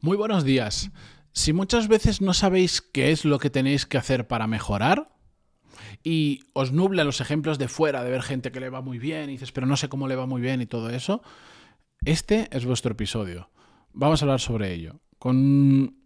Muy buenos días. Si muchas veces no sabéis qué es lo que tenéis que hacer para mejorar y os nublan los ejemplos de fuera de ver gente que le va muy bien y dices, pero no sé cómo le va muy bien y todo eso, este es vuestro episodio. Vamos a hablar sobre ello. Con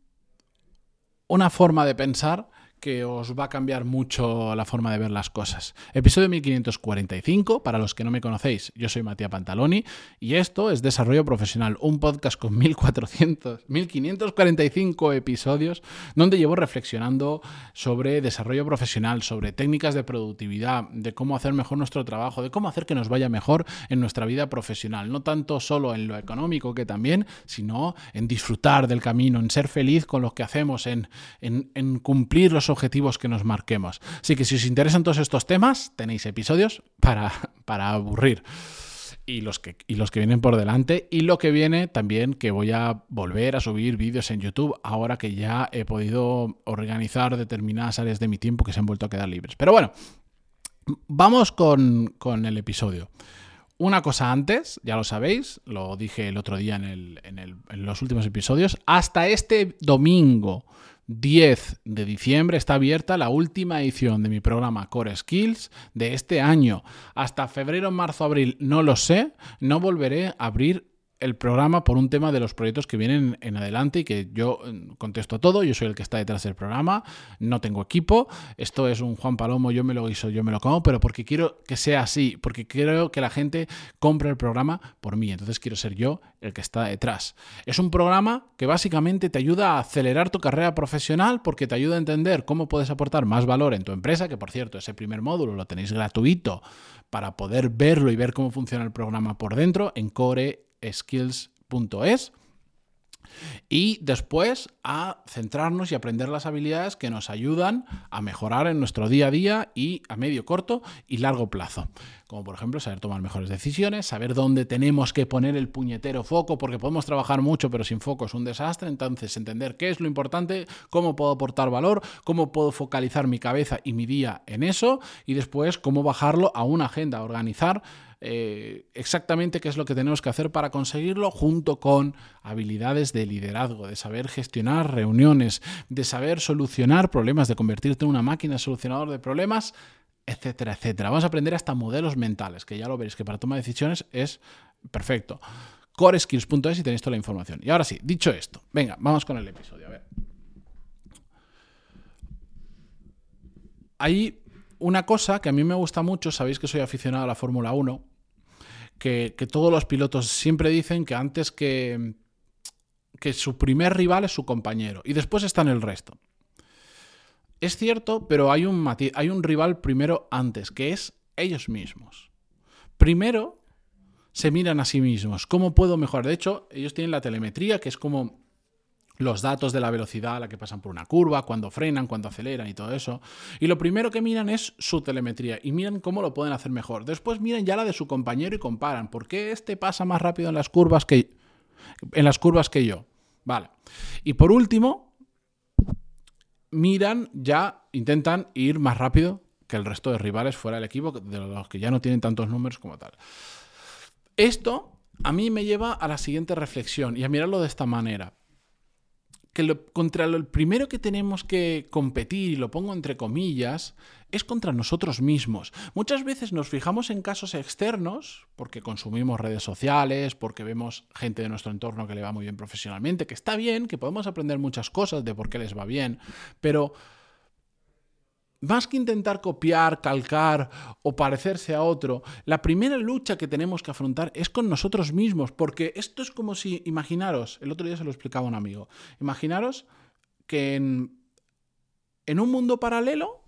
una forma de pensar que os va a cambiar mucho la forma de ver las cosas. Episodio 1545, para los que no me conocéis, yo soy Matías Pantaloni y esto es Desarrollo Profesional, un podcast con 1400, 1545 episodios donde llevo reflexionando sobre desarrollo profesional, sobre técnicas de productividad, de cómo hacer mejor nuestro trabajo, de cómo hacer que nos vaya mejor en nuestra vida profesional, no tanto solo en lo económico que también, sino en disfrutar del camino, en ser feliz con lo que hacemos, en, cumplir los objetivos que nos marquemos. Así que si os interesan todos estos temas, tenéis episodios para, para aburrir. Y los, que, y los que vienen por delante. Y lo que viene también, que voy a volver a subir vídeos en YouTube ahora que ya he podido organizar determinadas áreas de mi tiempo que se han vuelto a quedar libres. Pero bueno, vamos con, con el episodio. Una cosa antes, ya lo sabéis, lo dije el otro día en, el, en, el, en los últimos episodios, hasta este domingo 10 de diciembre está abierta la última edición de mi programa Core Skills de este año. Hasta febrero, marzo, abril, no lo sé, no volveré a abrir el programa por un tema de los proyectos que vienen en adelante y que yo mm, contesto todo, yo soy el que está detrás del programa, no tengo equipo, esto es un Juan Palomo, yo me lo hizo, yo me lo como, pero porque quiero que sea así, porque quiero que la gente compre el programa por mí, entonces quiero ser yo el que está detrás. Es un programa que básicamente te ayuda a acelerar tu carrera profesional porque te ayuda a entender cómo puedes aportar más valor en tu empresa, que por cierto, ese primer módulo lo tenéis gratuito para poder verlo y ver cómo funciona el programa por dentro en Core skills.es y después a centrarnos y aprender las habilidades que nos ayudan a mejorar en nuestro día a día y a medio, corto y largo plazo. Como por ejemplo saber tomar mejores decisiones, saber dónde tenemos que poner el puñetero foco, porque podemos trabajar mucho pero sin foco es un desastre. Entonces entender qué es lo importante, cómo puedo aportar valor, cómo puedo focalizar mi cabeza y mi día en eso y después cómo bajarlo a una agenda, organizar eh, exactamente qué es lo que tenemos que hacer para conseguirlo, junto con habilidades de liderazgo, de saber gestionar reuniones, de saber solucionar problemas, de convertirte en una máquina solucionador de problemas, etcétera, etcétera. Vamos a aprender hasta modelos mentales, que ya lo veréis que para toma de decisiones es perfecto. Coreskills.es y tenéis toda la información. Y ahora sí, dicho esto, venga, vamos con el episodio. A ver. Hay una cosa que a mí me gusta mucho, sabéis que soy aficionado a la Fórmula 1, que, todos los pilotos siempre dicen que antes que, que su primer rival es su compañero y después están el resto. Es cierto, pero hay un, hay un rival primero antes, que es ellos mismos. Primero se miran a sí mismos. ¿Cómo puedo mejorar? De hecho, ellos tienen la telemetría, que es como los datos de la velocidad a la que pasan por una curva, cuando frenan, cuando aceleran y todo eso. Y lo primero que miran es su telemetría y miran cómo lo pueden hacer mejor. Después miran ya la de su compañero y comparan. ¿Por qué este pasa más rápido en las curvas que, en las curvas que yo? Vale. Y por último, miran ya, intentan ir más rápido que el resto de rivales fuera del equipo, de los que ya no tienen tantos números como tal. Esto a mí me lleva a la siguiente reflexión y a mirarlo de esta manera que lo, contra lo primero que tenemos que competir, y lo pongo entre comillas, es contra nosotros mismos. Muchas veces nos fijamos en casos externos, porque consumimos redes sociales, porque vemos gente de nuestro entorno que le va muy bien profesionalmente, que está bien, que podemos aprender muchas cosas de por qué les va bien, pero más que intentar copiar, calcar o parecerse a otro, la primera lucha que tenemos que afrontar es con nosotros mismos, porque esto es como si, imaginaros, el otro día se lo explicaba un amigo, imaginaros que en, en un mundo paralelo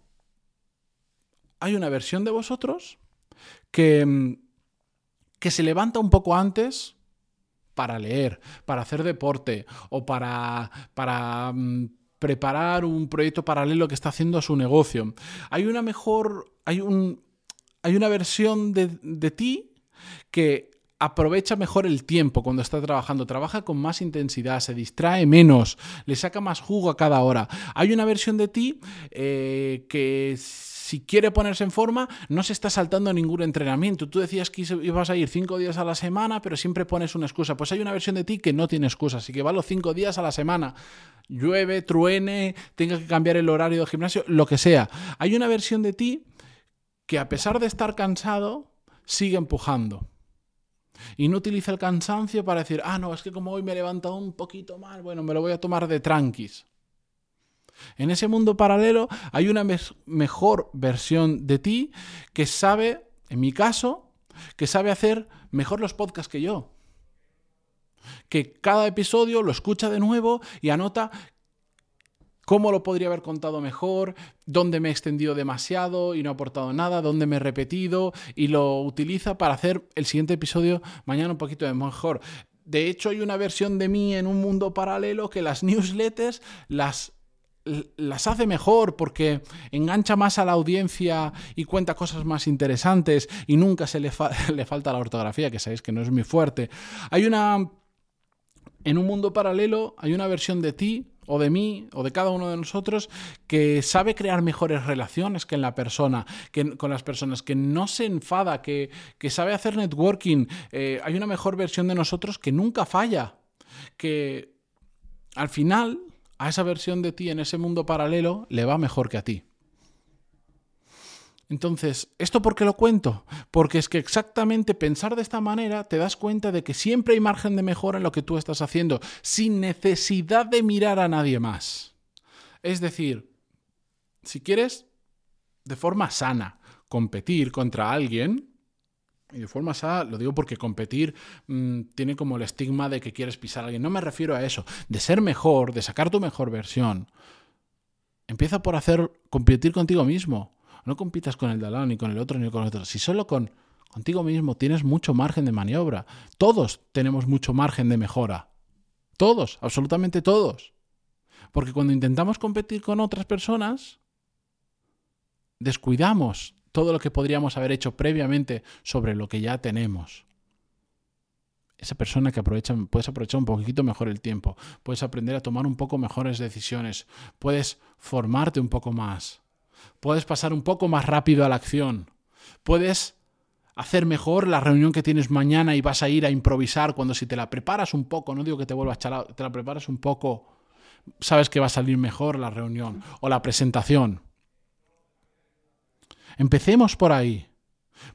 hay una versión de vosotros que, que se levanta un poco antes para leer, para hacer deporte o para, para mm, preparar un proyecto paralelo que está haciendo a su negocio. Hay una mejor, hay, un, hay una versión de, de ti que aprovecha mejor el tiempo cuando está trabajando, trabaja con más intensidad, se distrae menos, le saca más jugo a cada hora. Hay una versión de ti eh, que si quiere ponerse en forma, no se está saltando ningún entrenamiento. Tú decías que ibas a ir cinco días a la semana, pero siempre pones una excusa. Pues hay una versión de ti que no tiene excusa, así que va los cinco días a la semana. Llueve, truene, tenga que cambiar el horario de gimnasio, lo que sea. Hay una versión de ti que a pesar de estar cansado, sigue empujando. Y no utiliza el cansancio para decir, ah, no, es que como hoy me he levantado un poquito mal, bueno, me lo voy a tomar de tranquis. En ese mundo paralelo hay una mejor versión de ti que sabe, en mi caso, que sabe hacer mejor los podcasts que yo. Que cada episodio lo escucha de nuevo y anota cómo lo podría haber contado mejor, dónde me he extendido demasiado y no he aportado nada, dónde me he repetido y lo utiliza para hacer el siguiente episodio mañana un poquito mejor. De hecho, hay una versión de mí en un mundo paralelo que las newsletters las las hace mejor porque engancha más a la audiencia y cuenta cosas más interesantes y nunca se le, le falta la ortografía, que sabéis que no es muy fuerte. Hay una... En un mundo paralelo hay una versión de ti o de mí o de cada uno de nosotros que sabe crear mejores relaciones que en la persona, que con las personas, que no se enfada, que, sabe hacer networking. Eh, hay una mejor versión de nosotros que nunca falla, que al final a esa versión de ti en ese mundo paralelo le va mejor que a ti. Entonces, ¿esto por qué lo cuento? Porque es que exactamente pensar de esta manera te das cuenta de que siempre hay margen de mejora en lo que tú estás haciendo, sin necesidad de mirar a nadie más. Es decir, si quieres, de forma sana, competir contra alguien, y de forma sana, lo digo porque competir mm, tiene como el estigma de que quieres pisar a alguien. No me refiero a eso, de ser mejor, de sacar tu mejor versión. Empieza por hacer competir contigo mismo no compitas con el de al lado, ni con el otro, ni con el otro. Si solo con contigo mismo tienes mucho margen de maniobra. Todos tenemos mucho margen de mejora. Todos, absolutamente todos. Porque cuando intentamos competir con otras personas, descuidamos todo lo que podríamos haber hecho previamente sobre lo que ya tenemos. Esa persona que aprovecha, puedes aprovechar un poquito mejor el tiempo, puedes aprender a tomar un poco mejores decisiones, puedes formarte un poco más, puedes pasar un poco más rápido a la acción, puedes hacer mejor la reunión que tienes mañana y vas a ir a improvisar cuando si te la preparas un poco, no digo que te vuelvas chalado, te la preparas un poco, sabes que va a salir mejor la reunión o la presentación. Empecemos por ahí.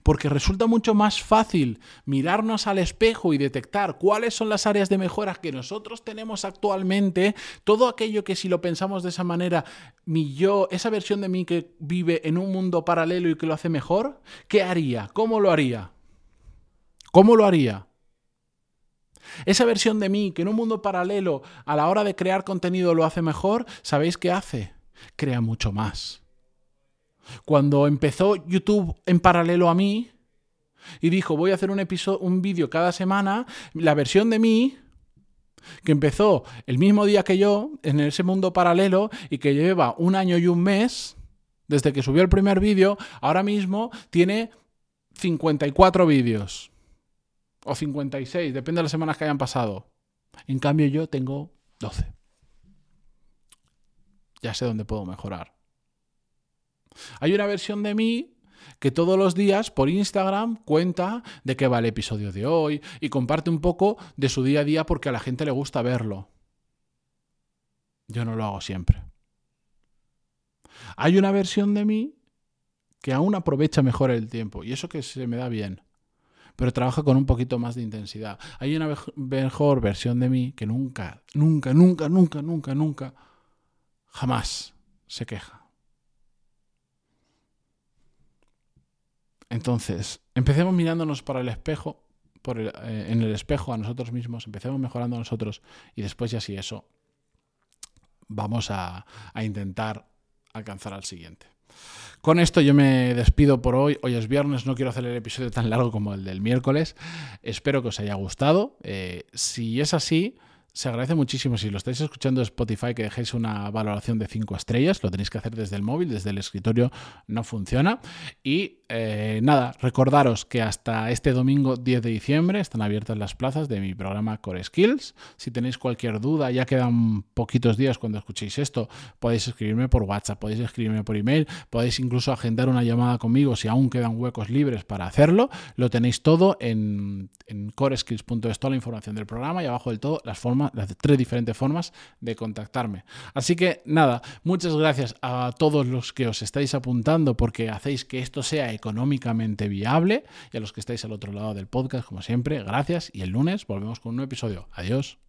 Porque resulta mucho más fácil mirarnos al espejo y detectar cuáles son las áreas de mejora que nosotros tenemos actualmente, todo aquello que si lo pensamos de esa manera, mi yo, esa versión de mí que vive en un mundo paralelo y que lo hace mejor, ¿qué haría? ¿Cómo lo haría? ¿Cómo lo haría? Esa versión de mí que en un mundo paralelo a la hora de crear contenido lo hace mejor, ¿sabéis qué hace? Crea mucho más cuando empezó YouTube en paralelo a mí y dijo, voy a hacer un un vídeo cada semana, la versión de mí que empezó el mismo día que yo en ese mundo paralelo y que lleva un año y un mes desde que subió el primer vídeo, ahora mismo tiene 54 vídeos o 56, depende de las semanas que hayan pasado. En cambio yo tengo 12. Ya sé dónde puedo mejorar. Hay una versión de mí que todos los días por Instagram cuenta de qué va el episodio de hoy y comparte un poco de su día a día porque a la gente le gusta verlo. Yo no lo hago siempre. Hay una versión de mí que aún aprovecha mejor el tiempo y eso que se me da bien, pero trabaja con un poquito más de intensidad. Hay una mejor versión de mí que nunca, nunca, nunca, nunca, nunca, nunca, jamás se queja. Entonces, empecemos mirándonos para el espejo, por eh, en el espejo a nosotros mismos, empecemos mejorando a nosotros y después ya sí eso, vamos a, a intentar alcanzar al siguiente. Con esto yo me despido por hoy. Hoy es viernes, no quiero hacer el episodio tan largo como el del miércoles. Espero que os haya gustado. Eh, si es así, se agradece muchísimo si lo estáis escuchando en Spotify que dejéis una valoración de 5 estrellas. Lo tenéis que hacer desde el móvil, desde el escritorio no funciona. Y eh, nada, recordaros que hasta este domingo 10 de diciembre están abiertas las plazas de mi programa Core Skills. Si tenéis cualquier duda, ya quedan poquitos días cuando escuchéis esto, podéis escribirme por WhatsApp, podéis escribirme por email, podéis incluso agendar una llamada conmigo si aún quedan huecos libres para hacerlo. Lo tenéis todo en, en coreskills.es, toda la información del programa y abajo del todo las formas las tres diferentes formas de contactarme. Así que nada, muchas gracias a todos los que os estáis apuntando porque hacéis que esto sea económicamente viable y a los que estáis al otro lado del podcast, como siempre, gracias y el lunes volvemos con un nuevo episodio. Adiós.